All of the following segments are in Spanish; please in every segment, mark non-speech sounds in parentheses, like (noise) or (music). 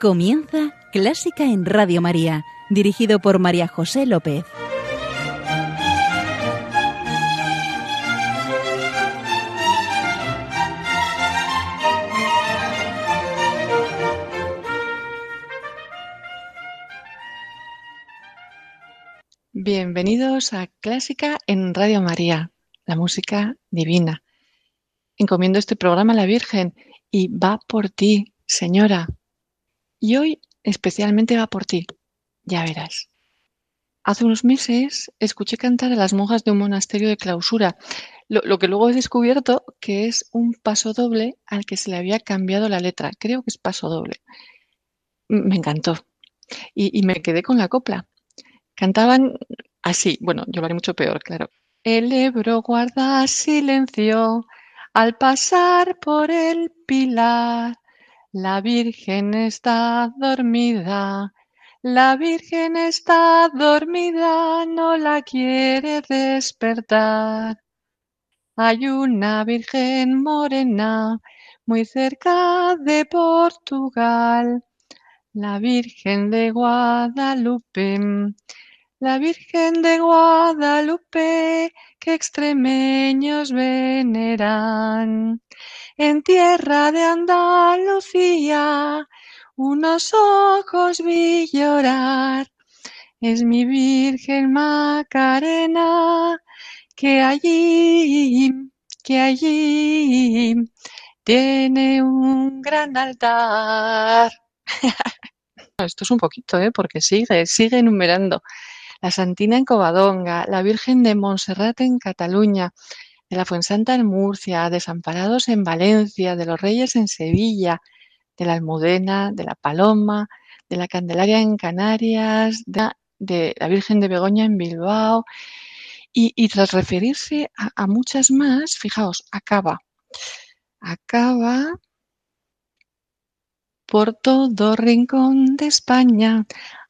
Comienza Clásica en Radio María, dirigido por María José López. Bienvenidos a Clásica en Radio María, la música divina. Encomiendo este programa a la Virgen y va por ti, señora. Y hoy especialmente va por ti, ya verás. Hace unos meses escuché cantar a las monjas de un monasterio de clausura, lo, que luego he descubierto que es un paso doble al que se le había cambiado la letra. Creo que es paso doble. Me encantó. Y, y me quedé con la copla. Cantaban así, bueno, yo lo haré mucho peor, claro. El Ebro guarda silencio al pasar por el pilar. La Virgen está dormida, la Virgen está dormida, no la quiere despertar. Hay una Virgen morena muy cerca de Portugal, la Virgen de Guadalupe, la Virgen de Guadalupe que extremeños veneran. En tierra de Andalucía unos ojos vi llorar. Es mi Virgen Macarena que allí, que allí tiene un gran altar. (laughs) Esto es un poquito, ¿eh? porque sigue, sigue enumerando. La Santina en Covadonga, la Virgen de Montserrat en Cataluña, de la Fuensanta en Murcia, Desamparados en Valencia, de los Reyes en Sevilla, de la Almudena, de la Paloma, de la Candelaria en Canarias, de, la Virgen de Begoña en Bilbao. Y, tras referirse a, a, muchas más, fijaos, acaba. Acaba por todo rincón de España.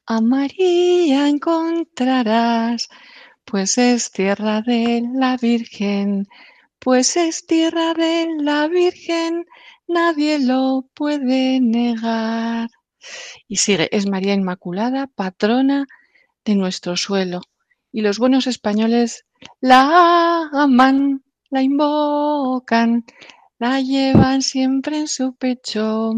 A María encontrarás pues es tierra de la Virgen, pues es tierra de la Virgen, nadie lo puede negar. Y sigue, es María Inmaculada, patrona de nuestro suelo. Y los buenos españoles la aman, la invocan, la llevan siempre en su pecho.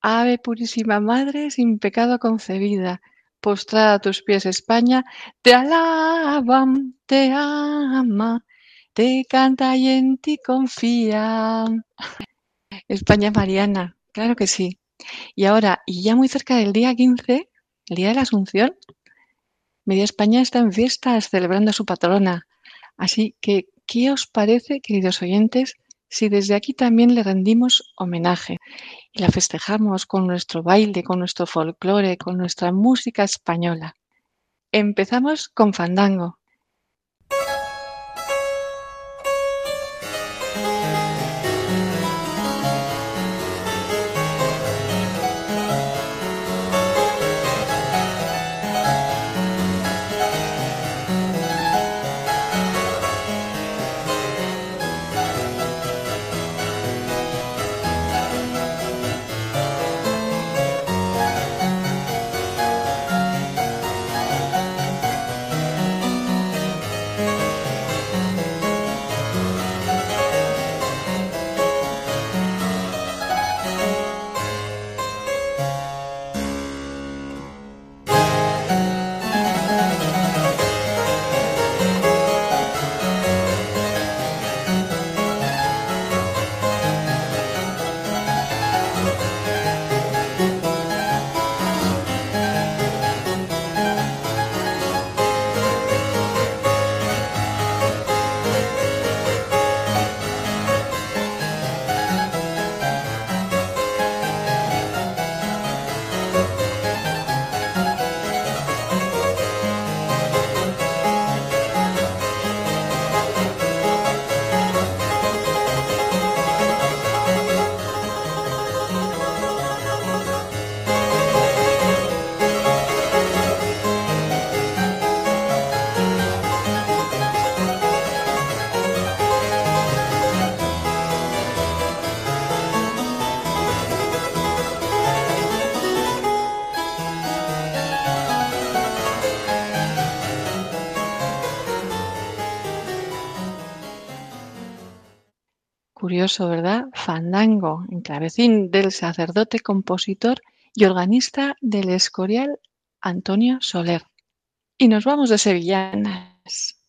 Ave purísima Madre, sin pecado concebida, postrada a tus pies España, te alaban, te ama, te canta y en ti confía. España Mariana, claro que sí. Y ahora, y ya muy cerca del día 15, el día de la Asunción, Media España está en fiestas celebrando a su patrona. Así que, ¿qué os parece, queridos oyentes, si desde aquí también le rendimos homenaje y la festejamos con nuestro baile, con nuestro folclore, con nuestra música española. Empezamos con Fandango. Curioso, ¿verdad? Fandango, en clavecín del sacerdote, compositor y organista del Escorial Antonio Soler. Y nos vamos de sevillanas.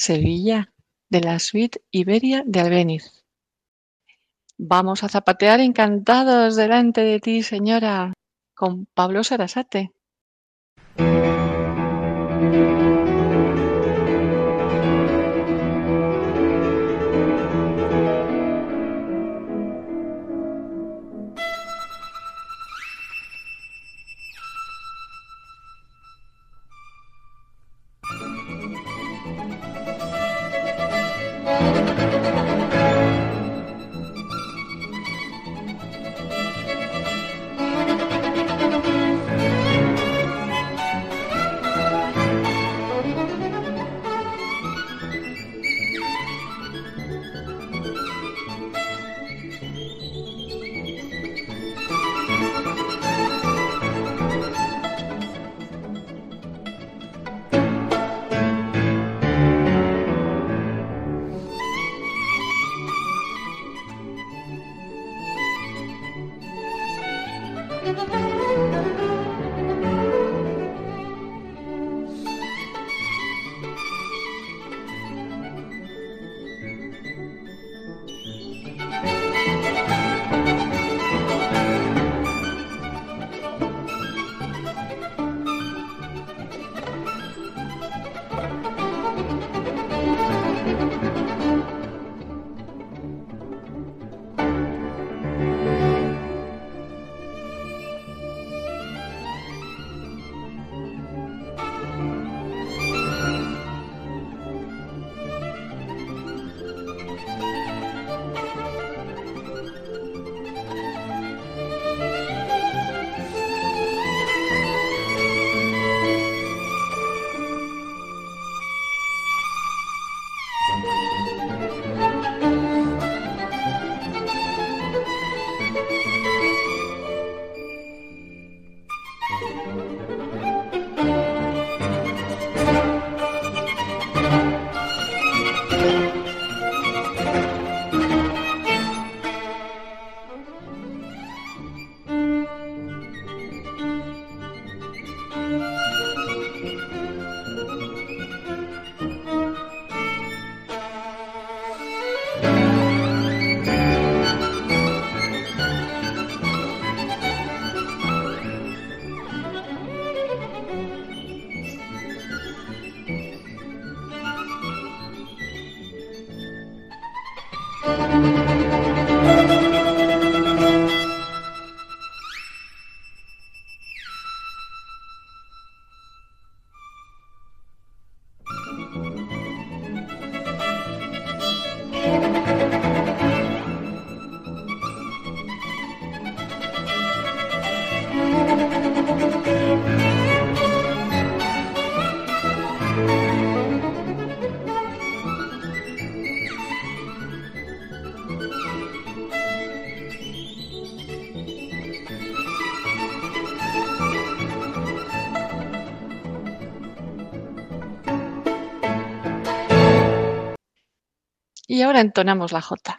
Sevilla, de la suite Iberia de Albéniz. Vamos a zapatear encantados delante de ti, señora, con Pablo Sarasate. Y ahora entonamos la J.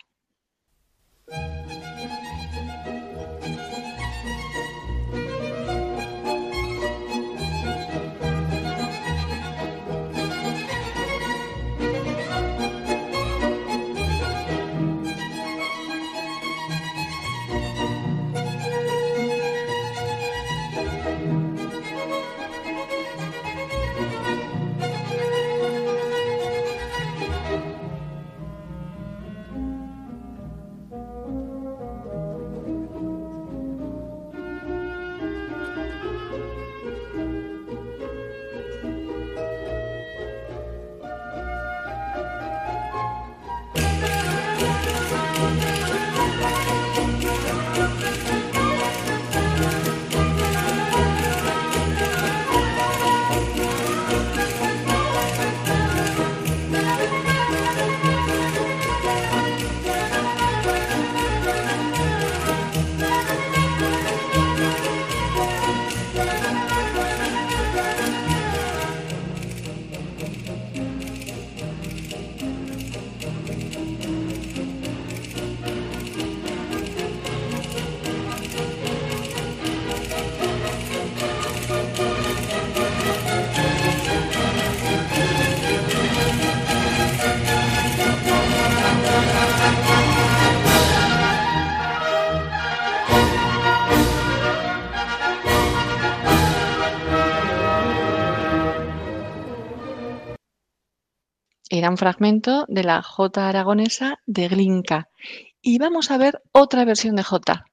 Era un fragmento de la J aragonesa de Glinka. Y vamos a ver otra versión de J.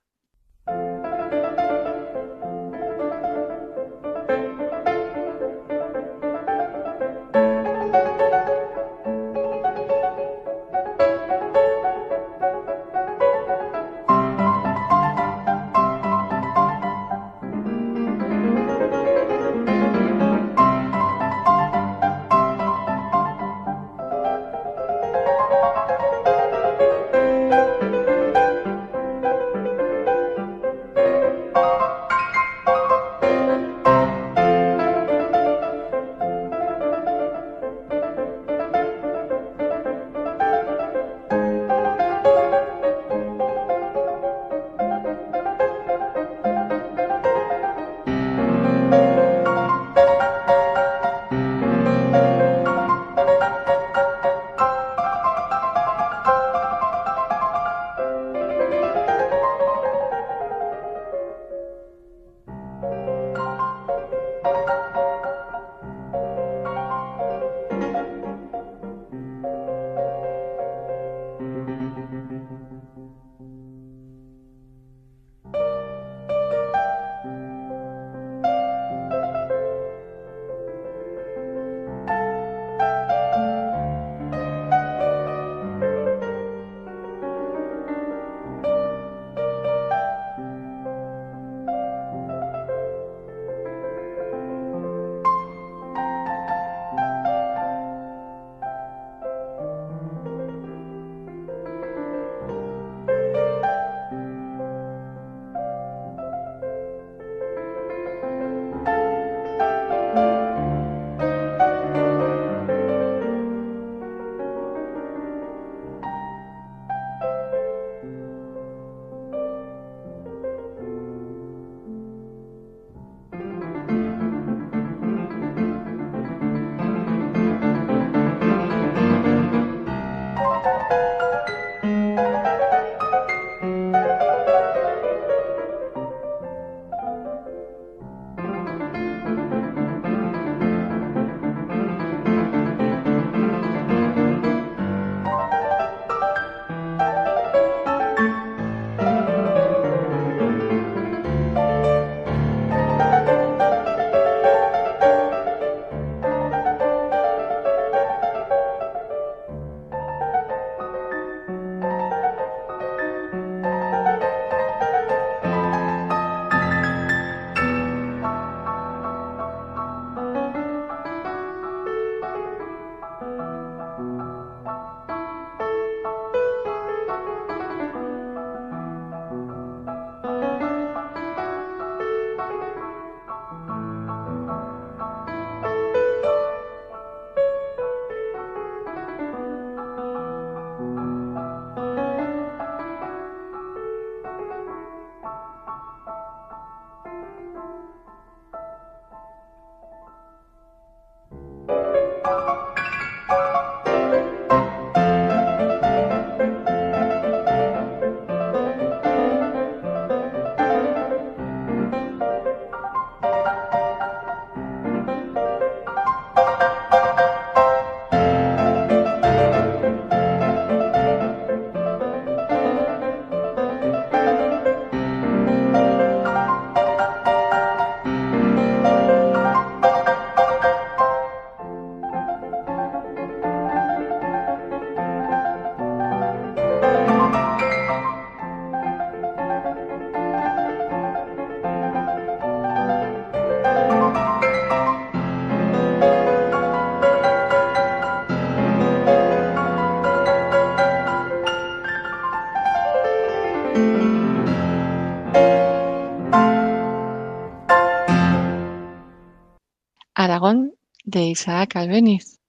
Isaac Albeniz.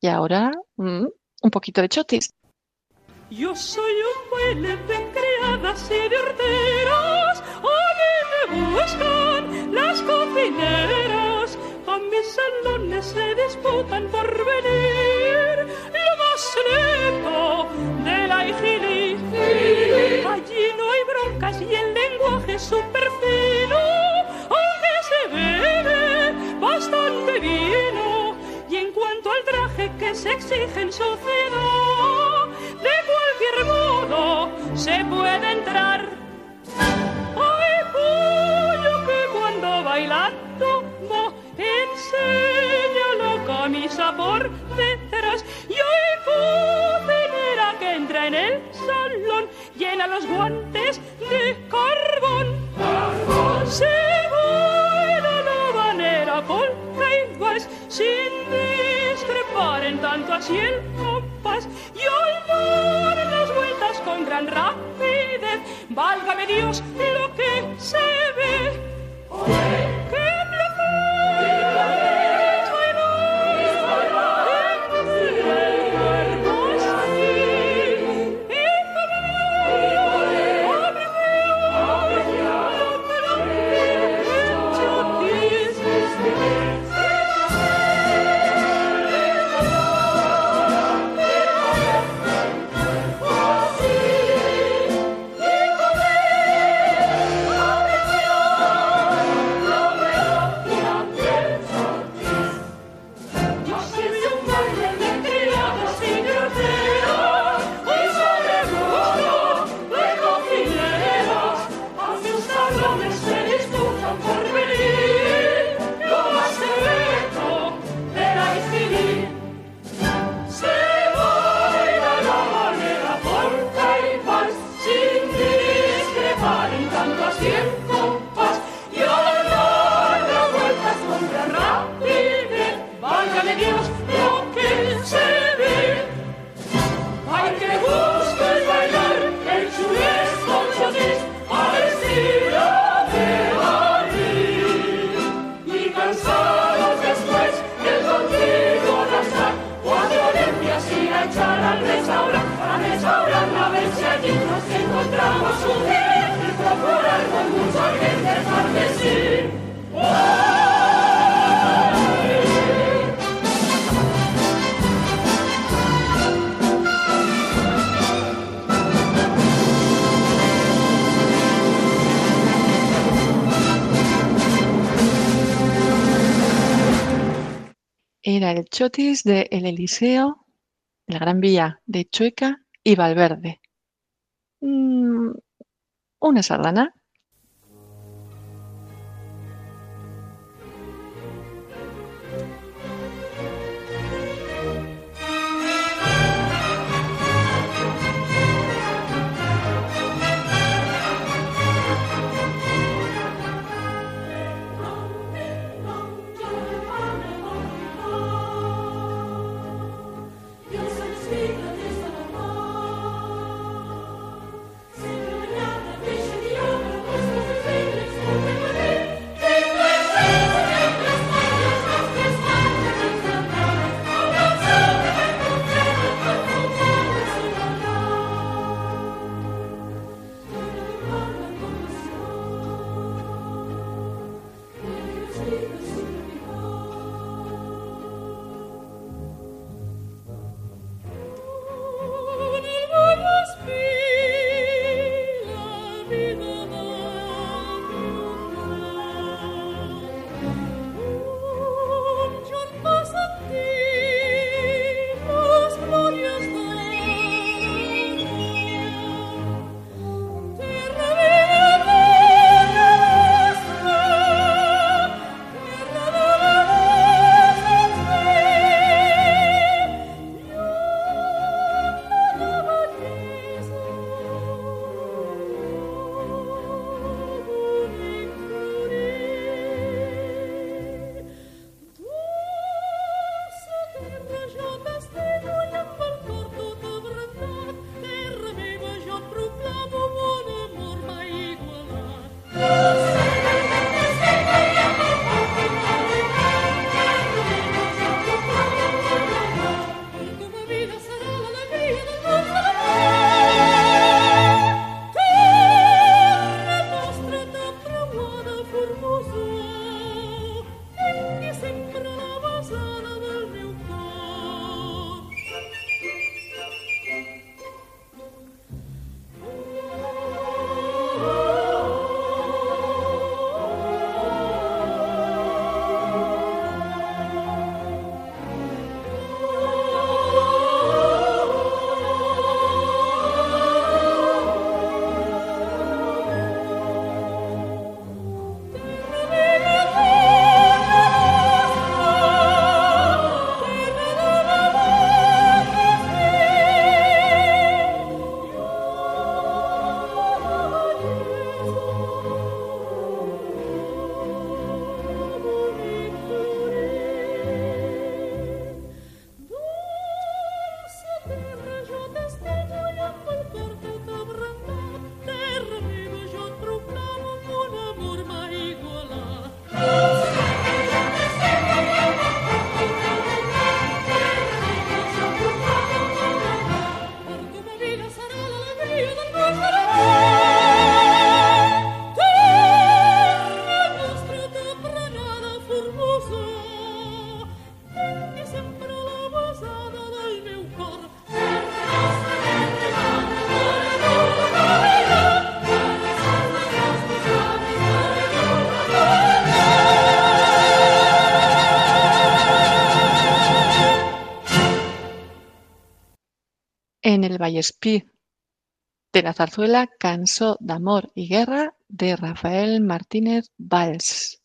Y ahora mm, un poquito de chotis. Yo soy un baile de criadas y de horteras, a mí me buscan las cocineras, a mis salones se disputan por venir, lo más neto de la igili. Allí no hay broncas y el lenguaje es súper traje que se exige en sociedad, de cualquier modo se puede entrar. Hay pollo que cuando bailando enseña la camisa por detrás. Y hay cocinera que entra en el salón, llena los guantes de carbón. Se baila la sin discrepar en tanto así el compás. Y al dar las vueltas con gran rapidez, válgame Dios lo que se ve. ¡Qué chotis de El Eliseo, la Gran Vía de Chueca y Valverde. Mm, una sardana. El Vallespí, de la zarzuela Cansó d'amor y guerra de Rafael Martínez Valls.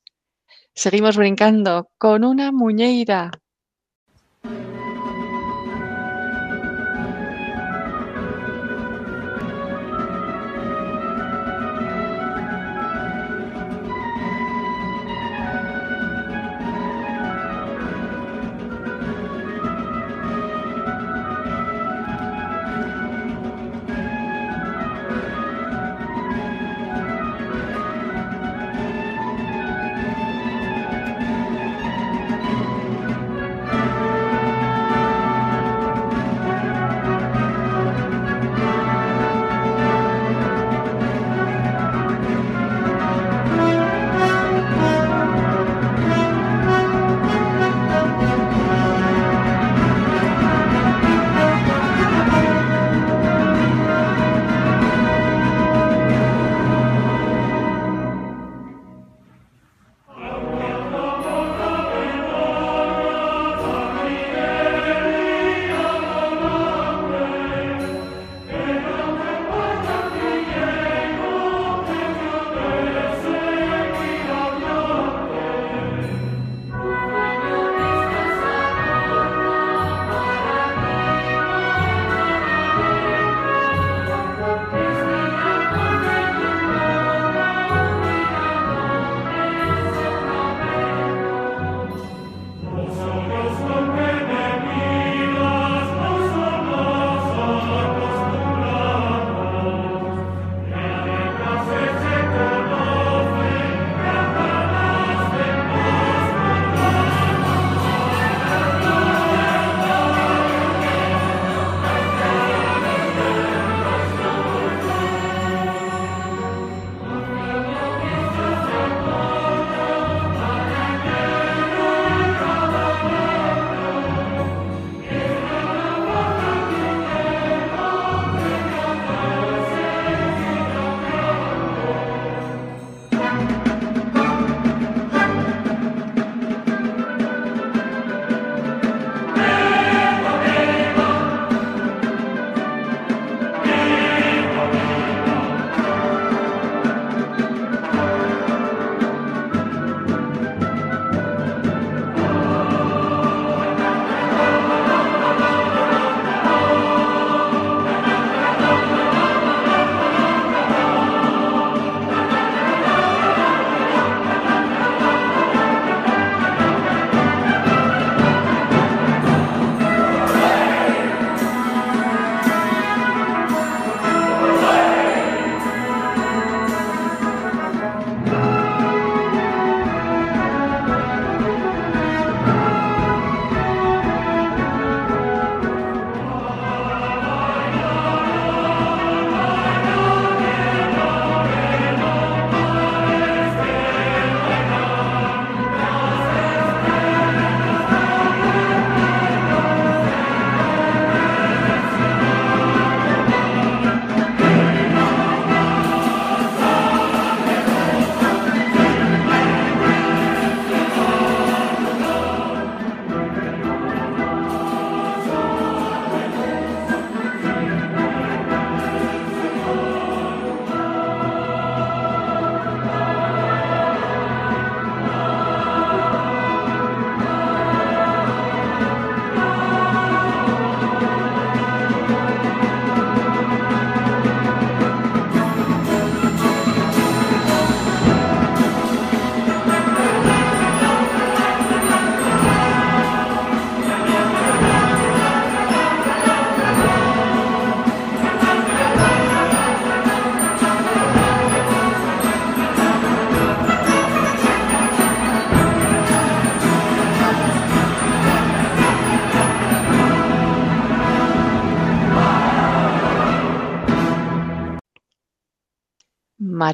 Seguimos brincando con una muñeira.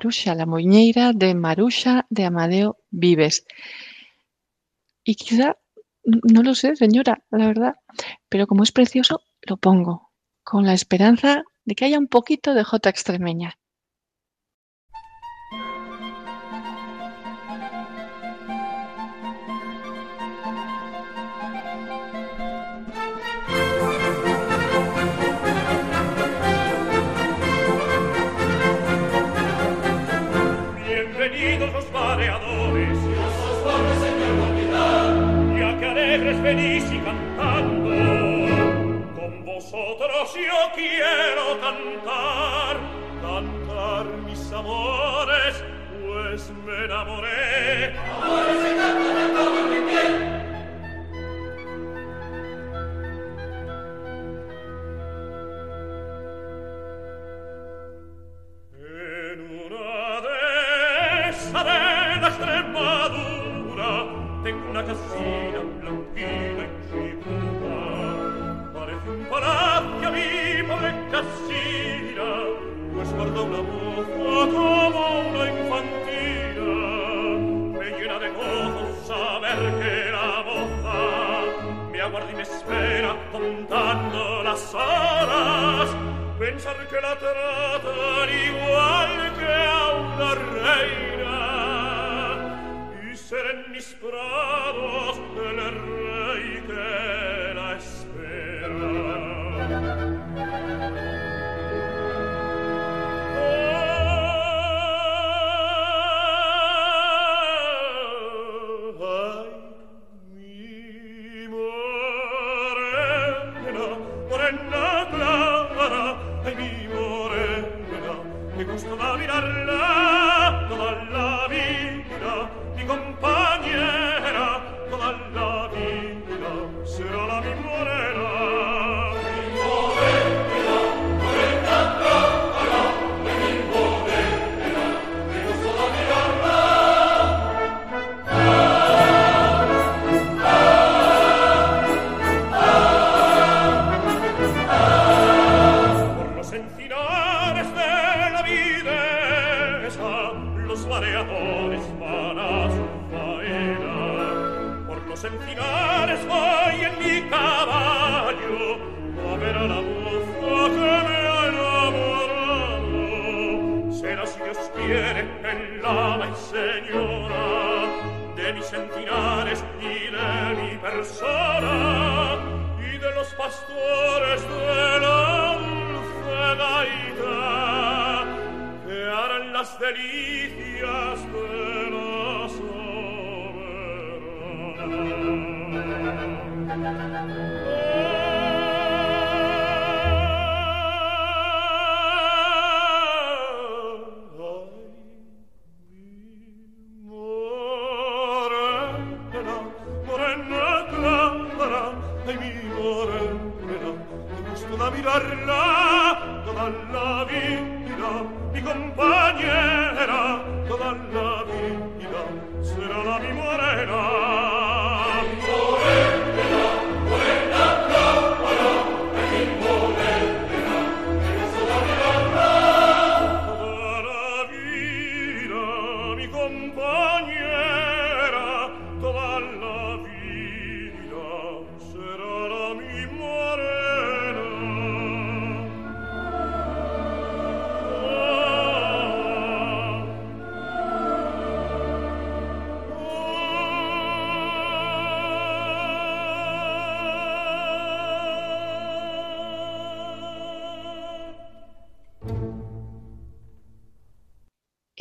Marusha, la muñeira de Marusha de Amadeo Vives. Y quizá, no lo sé, señora, la verdad, pero como es precioso, lo pongo, con la esperanza de que haya un poquito de jota extremeña. febres venissi cantando. Con vosotros yo quiero cantar. Cantar mis amores pues me enamoré. Amores se cantan en mi piel.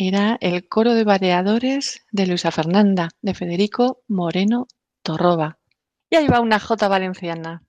Era el coro de variadores de Luisa Fernanda, de Federico Moreno Torroba. Y ahí va una jota valenciana.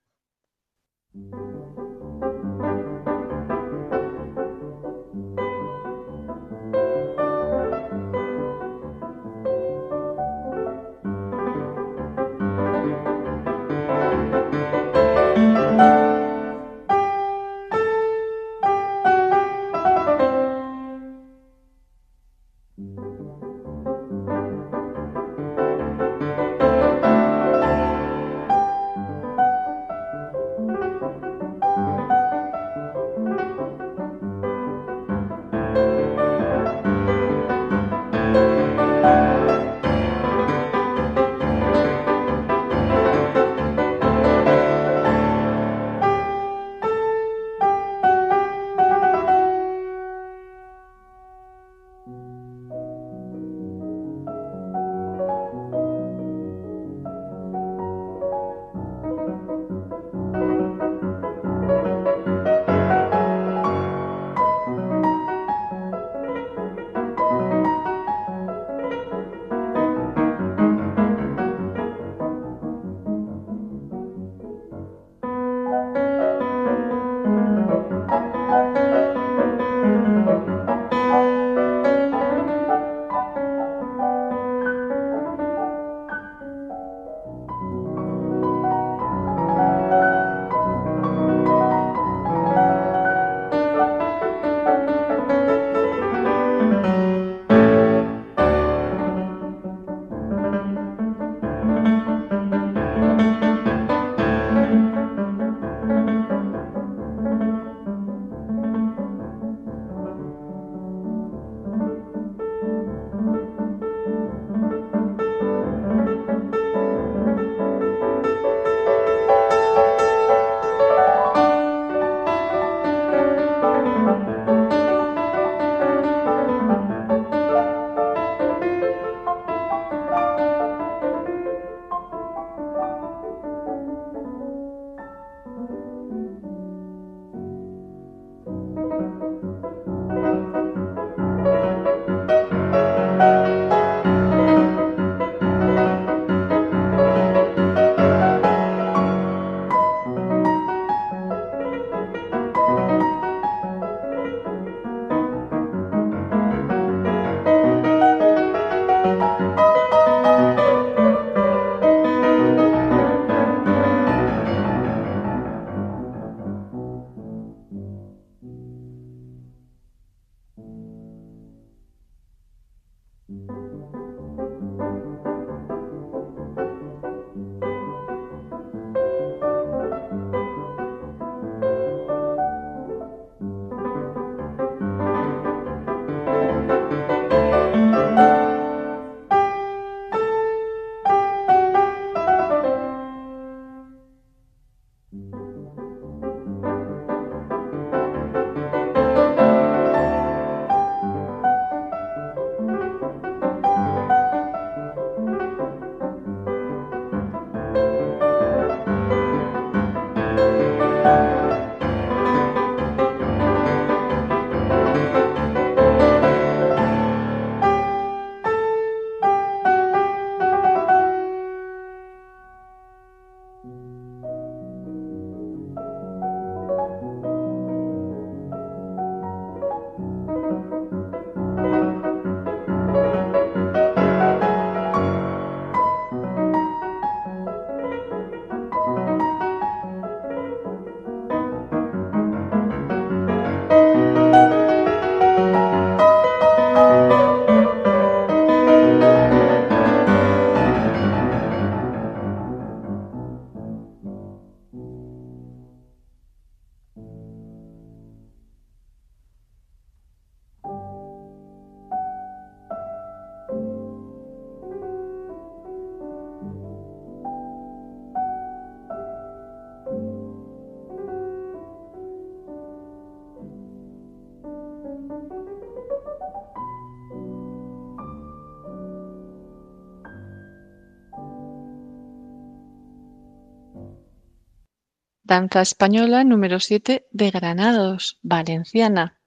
Danza española número 7 de Granados, Valenciana.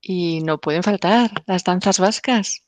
Y no pueden faltar las danzas vascas.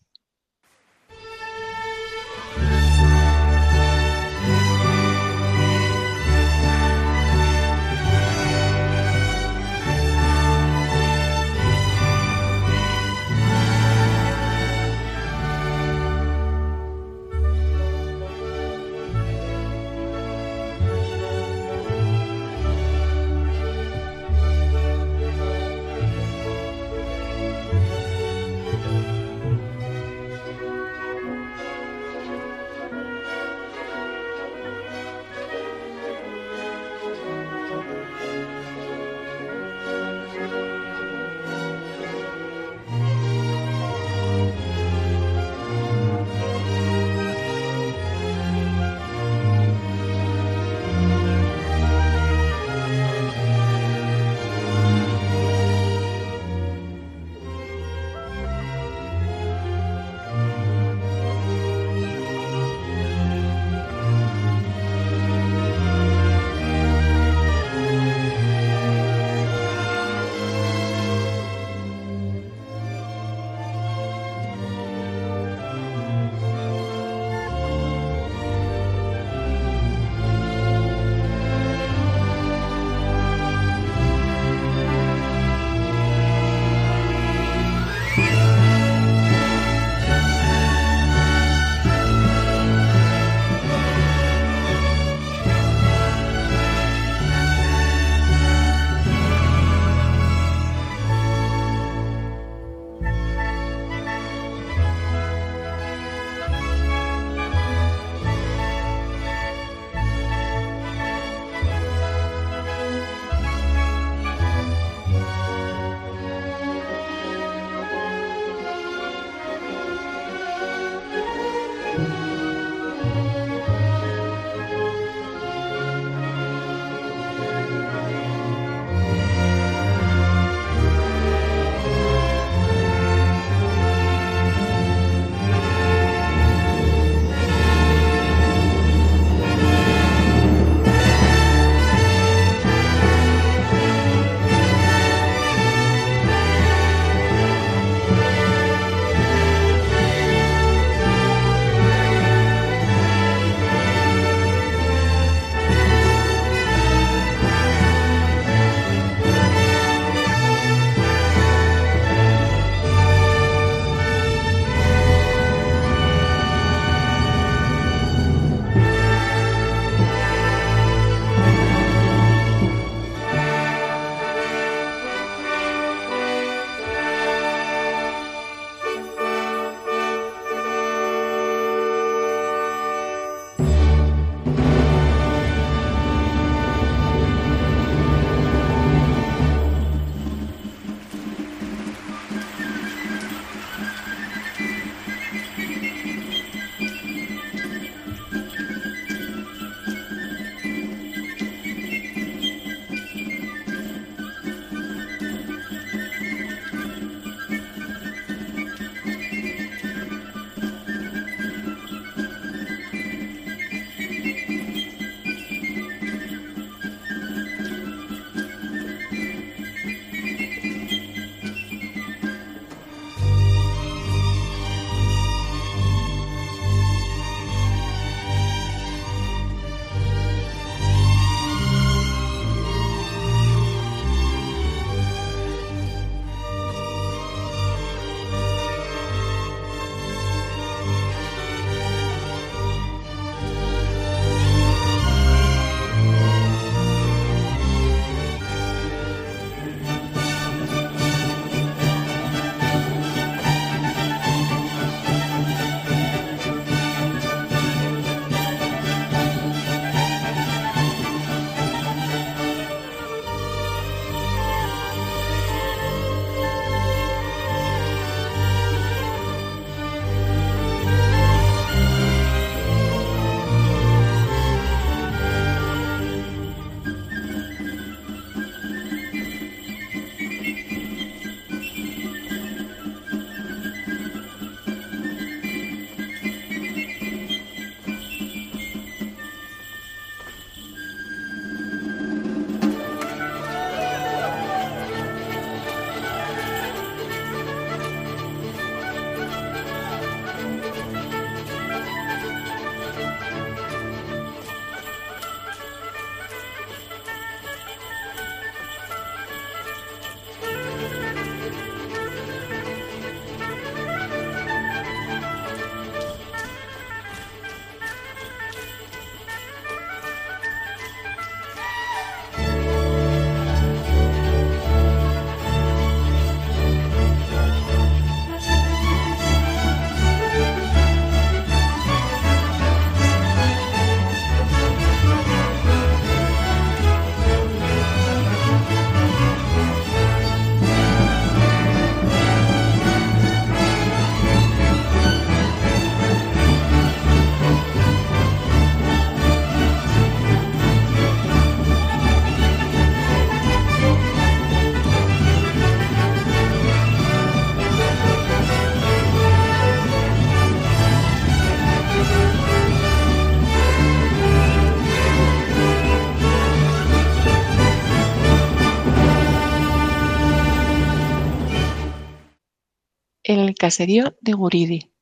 Caserío de Guridi.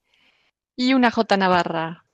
Y una J Navarra.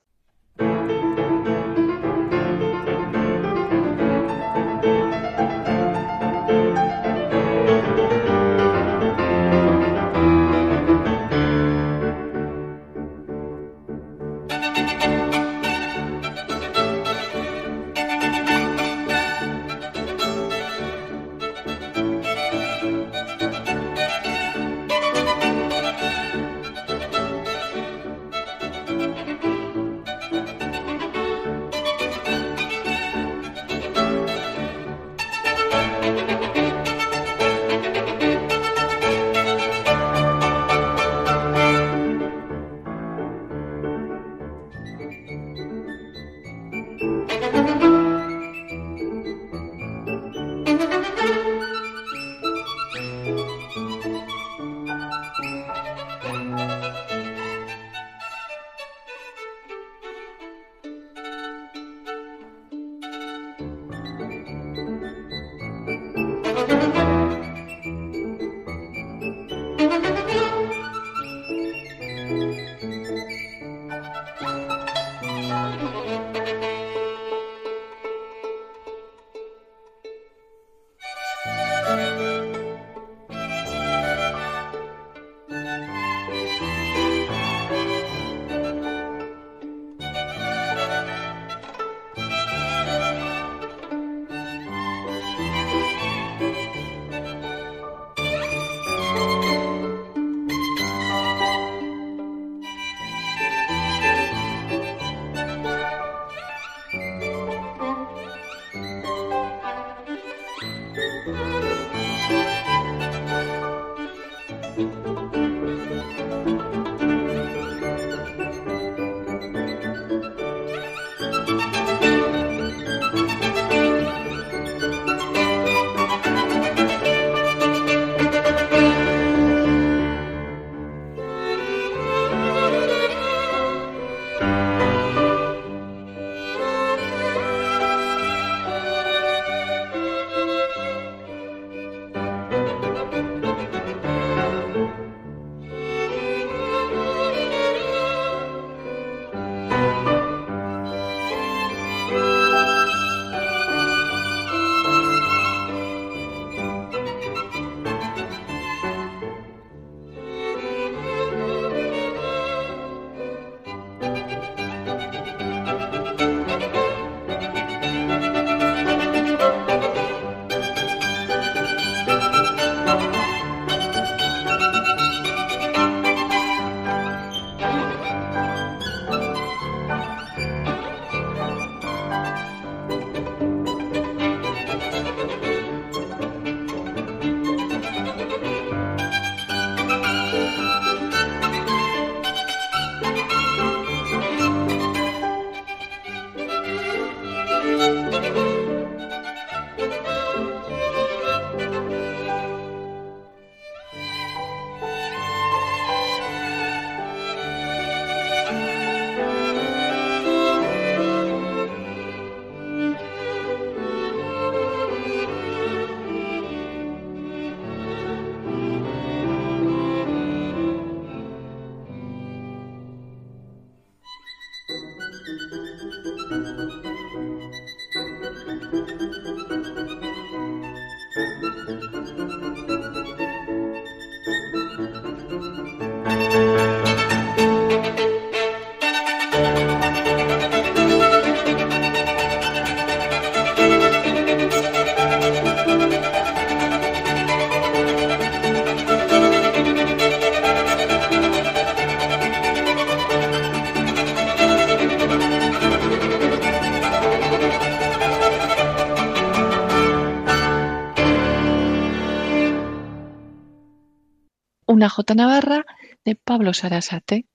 Una J Navarra de Pablo Sarasate.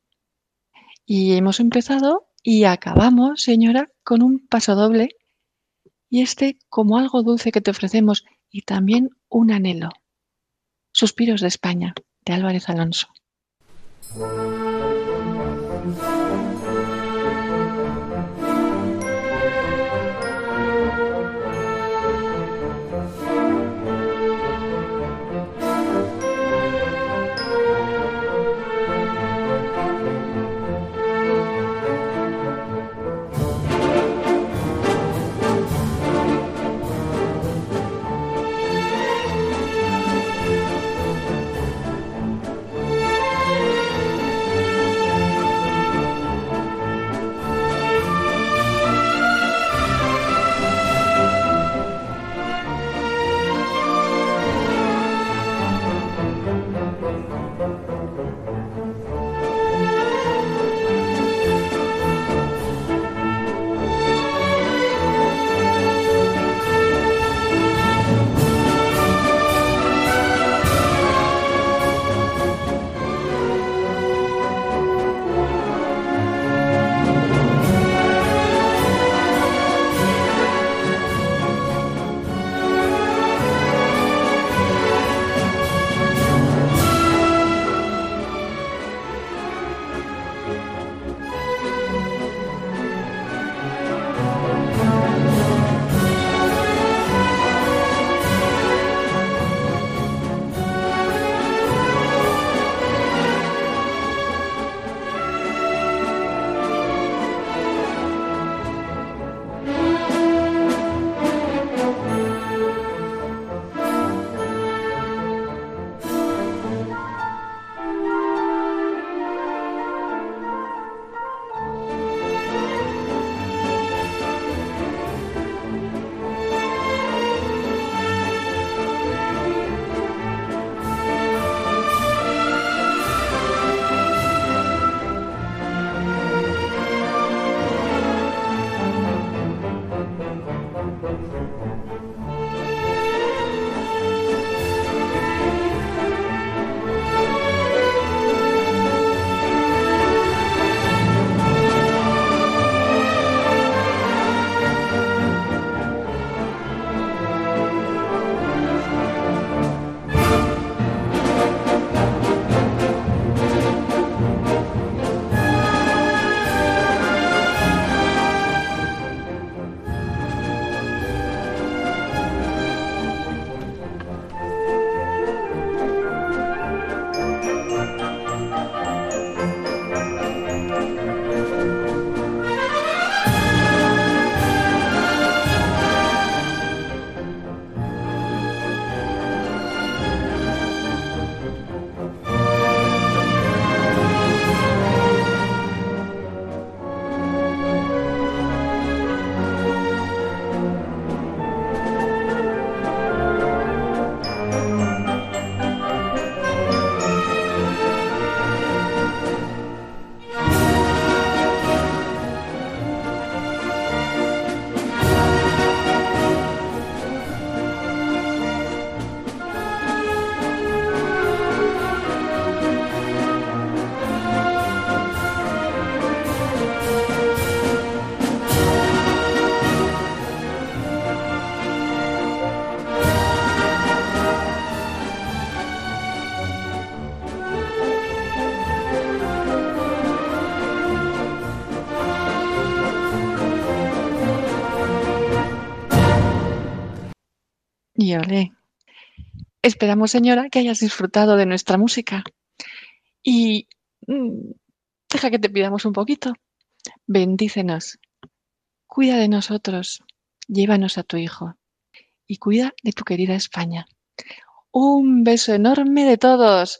Y hemos empezado y acabamos, señora, con un paso doble. Y este como algo dulce que te ofrecemos y también un anhelo. Suspiros de España, de Álvarez Alonso. Y. Esperamos, señora, que hayas disfrutado de nuestra música. Y mm, deja que te pidamos un poquito. Bendícenos. Cuida de nosotros. Llévanos a tu hijo. Y cuida de tu querida España. Un beso enorme de todos.